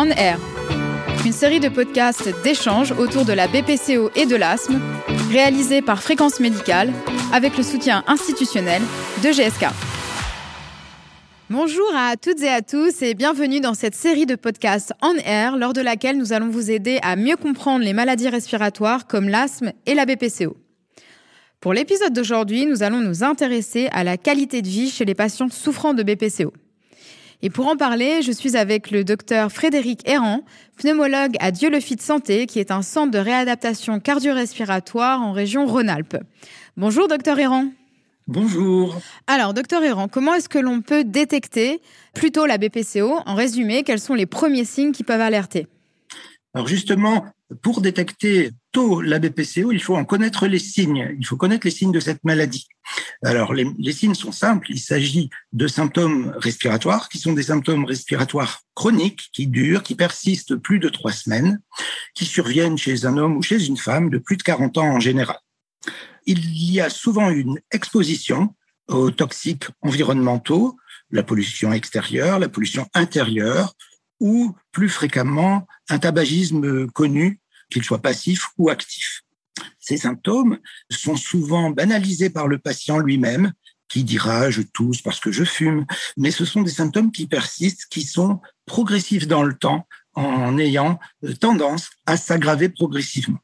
On Air, une série de podcasts d'échanges autour de la BPCO et de l'asthme, réalisée par Fréquence Médicale avec le soutien institutionnel de GSK. Bonjour à toutes et à tous et bienvenue dans cette série de podcasts On Air lors de laquelle nous allons vous aider à mieux comprendre les maladies respiratoires comme l'asthme et la BPCO. Pour l'épisode d'aujourd'hui, nous allons nous intéresser à la qualité de vie chez les patients souffrant de BPCO. Et pour en parler, je suis avec le docteur Frédéric Errand, pneumologue à Dieu le Fit Santé, qui est un centre de réadaptation cardio-respiratoire en région Rhône-Alpes. Bonjour, docteur Errand. Bonjour. Alors, docteur Errand, comment est-ce que l'on peut détecter plutôt la BPCO En résumé, quels sont les premiers signes qui peuvent alerter? Alors justement, pour détecter tôt la BPCO, il faut en connaître les signes. Il faut connaître les signes de cette maladie. Alors, les, les signes sont simples. Il s'agit de symptômes respiratoires qui sont des symptômes respiratoires chroniques qui durent, qui persistent plus de trois semaines, qui surviennent chez un homme ou chez une femme de plus de 40 ans en général. Il y a souvent une exposition aux toxiques environnementaux, la pollution extérieure, la pollution intérieure, ou plus fréquemment un tabagisme connu, qu'il soit passif ou actif. Ces symptômes sont souvent banalisés par le patient lui-même, qui dira je tousse parce que je fume, mais ce sont des symptômes qui persistent, qui sont progressifs dans le temps, en ayant tendance à s'aggraver progressivement.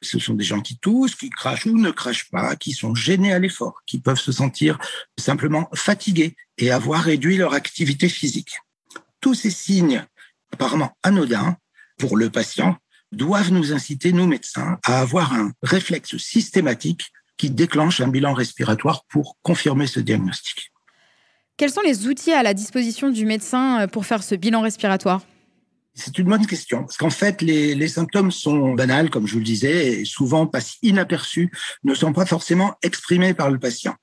Ce sont des gens qui toussent, qui crachent ou ne crachent pas, qui sont gênés à l'effort, qui peuvent se sentir simplement fatigués et avoir réduit leur activité physique tous ces signes apparemment anodins pour le patient doivent nous inciter, nous médecins, à avoir un réflexe systématique qui déclenche un bilan respiratoire pour confirmer ce diagnostic. Quels sont les outils à la disposition du médecin pour faire ce bilan respiratoire? C'est une bonne question, parce qu'en fait, les, les, symptômes sont banals, comme je vous le disais, et souvent passent inaperçus, ne sont pas forcément exprimés par le patient.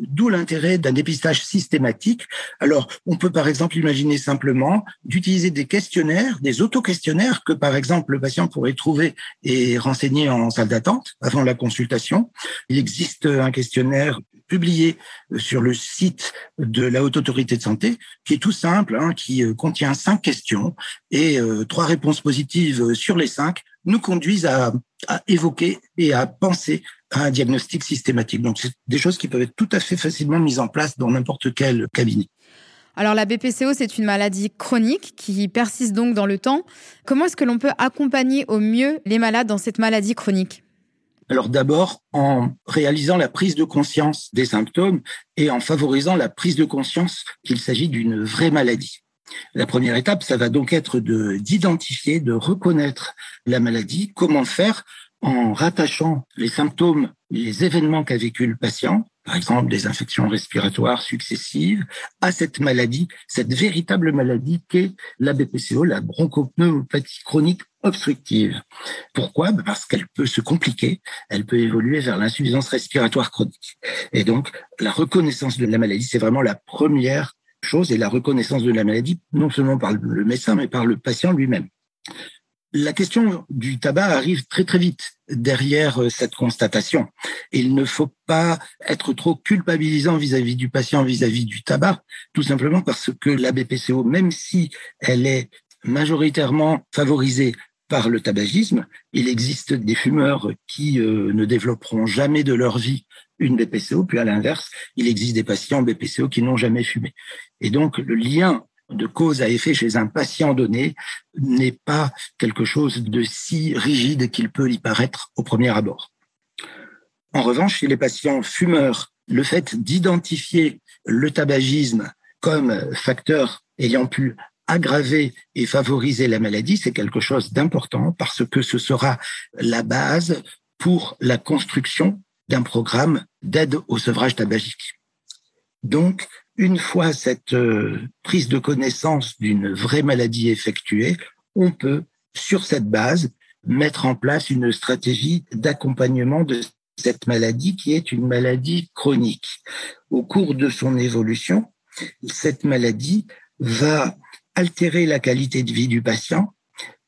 D'où l'intérêt d'un dépistage systématique. Alors, on peut par exemple imaginer simplement d'utiliser des questionnaires, des auto-questionnaires que par exemple le patient pourrait trouver et renseigner en salle d'attente avant la consultation. Il existe un questionnaire publié sur le site de la Haute Autorité de Santé, qui est tout simple, hein, qui euh, contient cinq questions et euh, trois réponses positives sur les cinq nous conduisent à, à évoquer et à penser à un diagnostic systématique. Donc, c'est des choses qui peuvent être tout à fait facilement mises en place dans n'importe quel cabinet. Alors la BPCO, c'est une maladie chronique qui persiste donc dans le temps. Comment est-ce que l'on peut accompagner au mieux les malades dans cette maladie chronique? Alors d'abord en réalisant la prise de conscience des symptômes et en favorisant la prise de conscience qu'il s'agit d'une vraie maladie. La première étape, ça va donc être de d'identifier, de reconnaître la maladie. Comment faire en rattachant les symptômes, les événements qu'a vécu le patient, par exemple des infections respiratoires successives, à cette maladie, cette véritable maladie qu'est la BPCO, la bronchopneumopathie chronique obstructive. Pourquoi? Ben, Parce qu'elle peut se compliquer, elle peut évoluer vers l'insuffisance respiratoire chronique. Et donc, la reconnaissance de la maladie, c'est vraiment la première chose, et la reconnaissance de la maladie, non seulement par le médecin, mais par le patient lui-même. La question du tabac arrive très très vite derrière euh, cette constatation. Il ne faut pas être trop culpabilisant vis-à-vis du patient, vis-à-vis du tabac, tout simplement parce que la BPCO, même si elle est majoritairement favorisée par le tabagisme, il existe des fumeurs qui euh, ne développeront jamais de leur vie une BPCO, puis à l'inverse, il existe des patients BPCO qui n'ont jamais fumé. Et donc, le lien de cause à effet chez un patient donné n'est pas quelque chose de si rigide qu'il peut y paraître au premier abord. En revanche, chez les patients fumeurs, le fait d'identifier le tabagisme comme facteur ayant pu aggraver et favoriser la maladie, c'est quelque chose d'important parce que ce sera la base pour la construction d'un programme d'aide au sevrage tabagique. Donc, une fois cette euh, prise de connaissance d'une vraie maladie effectuée, on peut, sur cette base, mettre en place une stratégie d'accompagnement de cette maladie qui est une maladie chronique. Au cours de son évolution, cette maladie va altérer la qualité de vie du patient,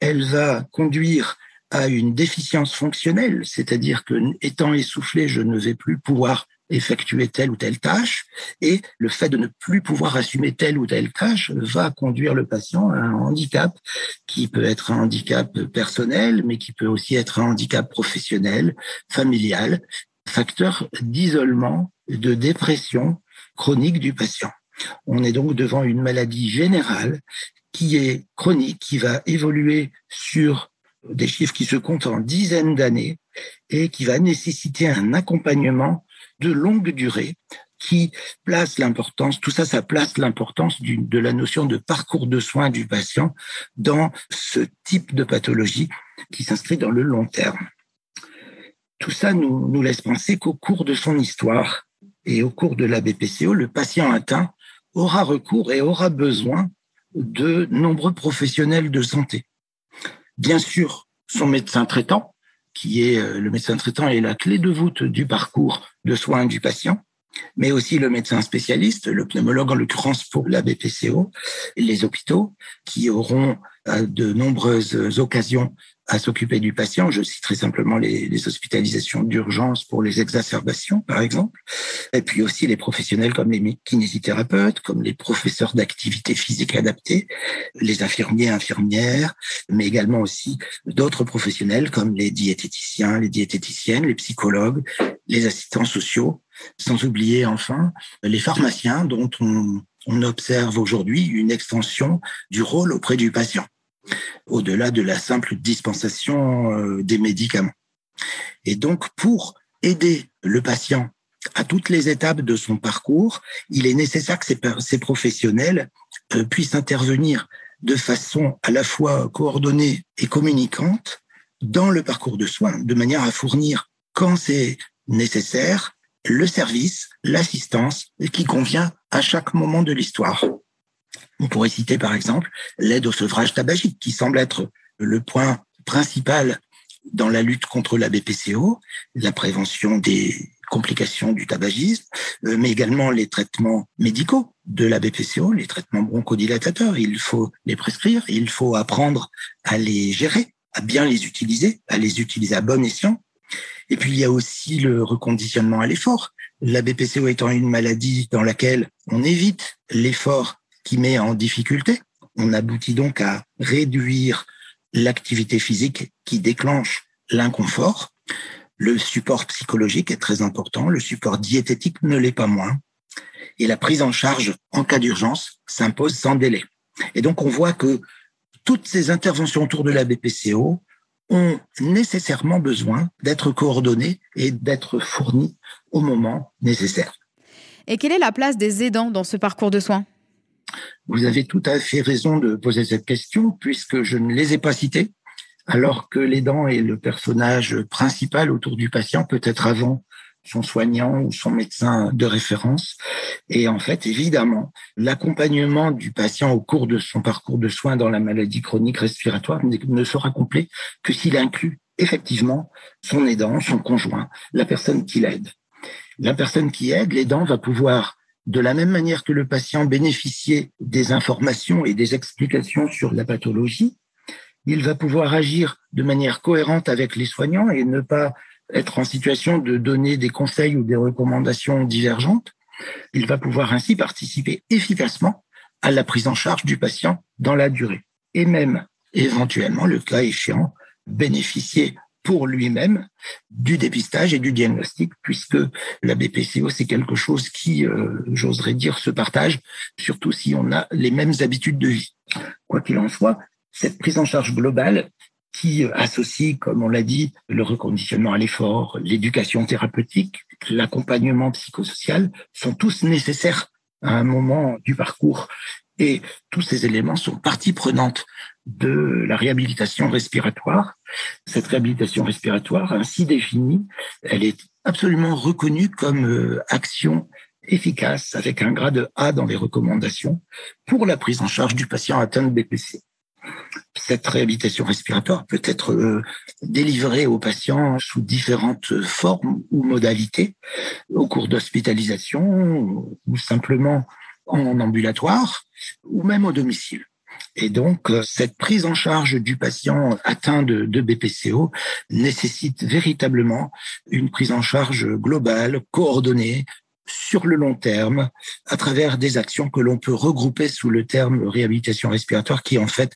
elle va conduire à une déficience fonctionnelle, c'est-à-dire que étant essoufflé, je ne vais plus pouvoir effectuer telle ou telle tâche et le fait de ne plus pouvoir assumer telle ou telle tâche va conduire le patient à un handicap qui peut être un handicap personnel mais qui peut aussi être un handicap professionnel, familial, facteur d'isolement, de dépression chronique du patient. On est donc devant une maladie générale qui est chronique, qui va évoluer sur des chiffres qui se comptent en dizaines d'années et qui va nécessiter un accompagnement de longue durée qui place l'importance, tout ça, ça place l'importance de la notion de parcours de soins du patient dans ce type de pathologie qui s'inscrit dans le long terme. Tout ça nous, nous laisse penser qu'au cours de son histoire et au cours de la BPCO, le patient atteint aura recours et aura besoin de nombreux professionnels de santé. Bien sûr, son médecin traitant, qui est euh, le médecin traitant est la clé de voûte du parcours de soins du patient, mais aussi le médecin spécialiste, le pneumologue en l'occurrence pour la BPCO, les hôpitaux qui auront à de nombreuses occasions à s'occuper du patient. Je citerai simplement les, les hospitalisations d'urgence pour les exacerbations, par exemple. Et puis aussi les professionnels comme les kinésithérapeutes, comme les professeurs d'activité physique adaptée, les infirmiers, infirmières, mais également aussi d'autres professionnels comme les diététiciens, les diététiciennes, les psychologues, les assistants sociaux, sans oublier enfin les pharmaciens dont on, observe aujourd'hui une extension du rôle auprès du patient au-delà de la simple dispensation euh, des médicaments. Et donc, pour aider le patient à toutes les étapes de son parcours, il est nécessaire que ces, professionnels euh, puissent intervenir de façon à la fois coordonnée et communicante dans le parcours de soins, de manière à fournir, quand c'est nécessaire, le service, l'assistance qui convient à chaque moment de l'histoire. On pourrait citer par exemple l'aide au sevrage tabagique, qui semble être le point principal dans la lutte contre la BPCO, la prévention des complications du tabagisme, euh, mais également les traitements médicaux de la BPCO, les traitements bronchodilatateurs. Il faut les prescrire, il faut apprendre à les gérer, à bien les utiliser, à les utiliser à bon escient. Et puis il y a aussi le reconditionnement à l'effort. La BPCO étant une maladie dans laquelle on évite l'effort qui met en difficulté. On aboutit donc à réduire l'activité physique qui déclenche l'inconfort. Le support psychologique est très important, le support diététique ne l'est pas moins. Et la prise en charge en cas d'urgence s'impose sans délai. Et donc on voit que toutes ces interventions autour de la BPCO ont nécessairement besoin d'être coordonnées et d'être fournies au moment nécessaire. Et quelle est la place des aidants dans ce parcours de soins? Vous avez tout à fait raison de poser cette question puisque je ne les ai pas cités, alors que l'aidant est le personnage principal autour du patient, peut-être avant son soignant ou son médecin de référence. Et en fait, évidemment, l'accompagnement du patient au cours de son parcours de soins dans la maladie chronique respiratoire ne sera complet que s'il inclut effectivement son aidant, son conjoint, la personne qui l'aide. La personne qui aide, l'aidant, va pouvoir de la même manière que le patient bénéficiait des informations et des explications sur la pathologie, il va pouvoir agir de manière cohérente avec les soignants et ne pas être en situation de donner des conseils ou des recommandations divergentes. Il va pouvoir ainsi participer efficacement à la prise en charge du patient dans la durée et même éventuellement, le cas échéant, bénéficier pour lui-même du dépistage et du diagnostic, puisque la BPCO, c'est quelque chose qui, euh, j'oserais dire, se partage, surtout si on a les mêmes habitudes de vie. Quoi qu'il en soit, cette prise en charge globale qui associe, comme on l'a dit, le reconditionnement à l'effort, l'éducation thérapeutique, l'accompagnement psychosocial, sont tous nécessaires à un moment du parcours. Et tous ces éléments sont partie prenante de la réhabilitation respiratoire. Cette réhabilitation respiratoire, ainsi définie, elle est absolument reconnue comme euh, action efficace avec un grade A dans les recommandations pour la prise en charge du patient atteint de BPC. Cette réhabilitation respiratoire peut être euh, délivrée aux patients sous différentes formes ou modalités au cours d'hospitalisation ou simplement en ambulatoire ou même au domicile. Et donc, euh, cette prise en charge du patient atteint de, de, BPCO nécessite véritablement une prise en charge globale, coordonnée, sur le long terme, à travers des actions que l'on peut regrouper sous le terme réhabilitation respiratoire, qui en fait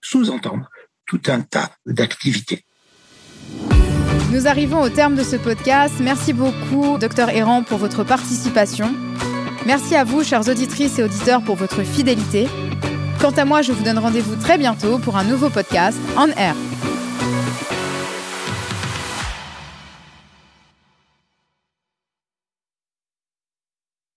sous-entendent tout un tas d'activités. Nous arrivons au terme de ce podcast. Merci beaucoup, docteur Errant, pour votre participation. Merci à vous, chères auditrices et auditeurs, pour votre fidélité. Quant à moi, je vous donne rendez-vous très bientôt pour un nouveau podcast en air.